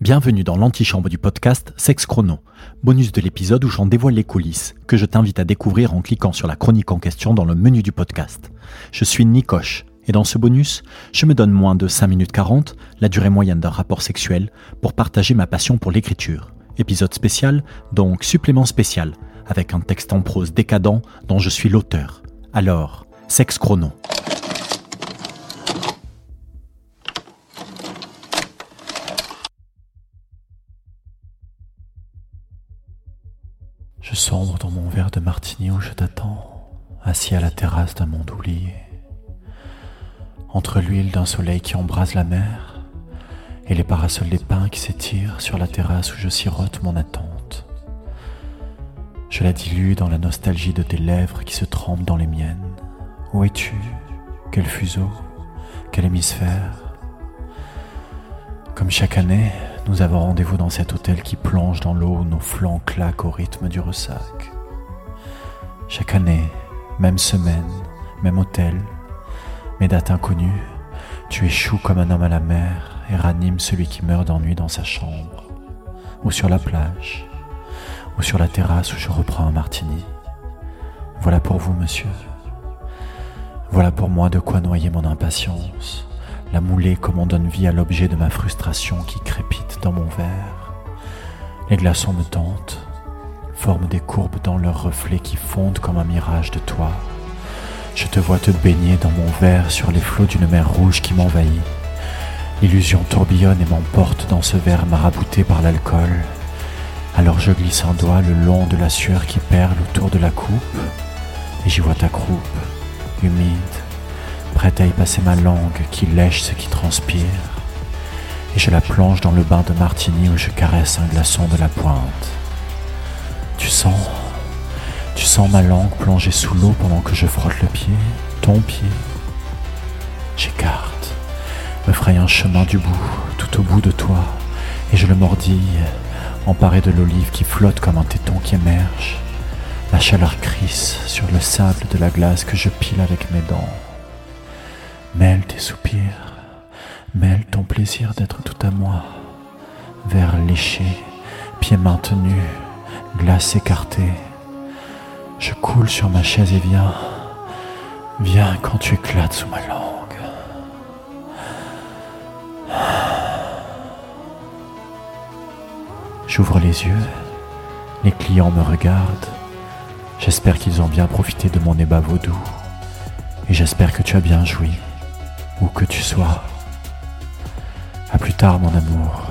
Bienvenue dans l'antichambre du podcast Sex Chrono, bonus de l'épisode où j'en dévoile les coulisses, que je t'invite à découvrir en cliquant sur la chronique en question dans le menu du podcast. Je suis Nikoche, et dans ce bonus, je me donne moins de 5 minutes 40, la durée moyenne d'un rapport sexuel, pour partager ma passion pour l'écriture. Épisode spécial, donc supplément spécial, avec un texte en prose décadent dont je suis l'auteur. Alors, Sex Chrono. Je sombre dans mon verre de martini où je t'attends, assis à la terrasse d'un monde oublié. Entre l'huile d'un soleil qui embrase la mer et les parasols des pins qui s'étirent sur la terrasse où je sirote mon attente. Je la dilue dans la nostalgie de tes lèvres qui se trempent dans les miennes. Où es-tu? Quel fuseau? Quel hémisphère? Comme chaque année, nous avons rendez-vous dans cet hôtel qui plonge dans l'eau nos flancs claquent au rythme du ressac. Chaque année, même semaine, même hôtel, mes dates inconnues, tu échoues comme un homme à la mer et ranimes celui qui meurt d'ennui dans sa chambre, ou sur la plage, ou sur la terrasse où je reprends un martini. Voilà pour vous, monsieur. Voilà pour moi de quoi noyer mon impatience la moulée comme on donne vie à l'objet de ma frustration qui crépite dans mon verre. Les glaçons me tentent, forment des courbes dans leurs reflets qui fondent comme un mirage de toi. Je te vois te baigner dans mon verre sur les flots d'une mer rouge qui m'envahit. L'illusion tourbillonne et m'emporte dans ce verre marabouté par l'alcool. Alors je glisse un doigt le long de la sueur qui perle autour de la coupe, et j'y vois ta croupe, humide, prête à y passer ma langue qui lèche ce qui transpire, et je la plonge dans le bain de martini où je caresse un glaçon de la pointe. Tu sens, tu sens ma langue plongée sous l'eau pendant que je frotte le pied, ton pied. J'écarte, me fraye un chemin du bout, tout au bout de toi, et je le mordille, emparé de l'olive qui flotte comme un téton qui émerge. La chaleur crisse sur le sable de la glace que je pile avec mes dents. Mêle tes soupirs, mêle ton plaisir d'être tout à moi. Verre léché, pieds maintenus, glace écartée. Je coule sur ma chaise et viens, viens quand tu éclates sous ma langue. J'ouvre les yeux, les clients me regardent. J'espère qu'ils ont bien profité de mon ébat vaudou. Et j'espère que tu as bien joui où que tu sois. À plus tard, mon amour.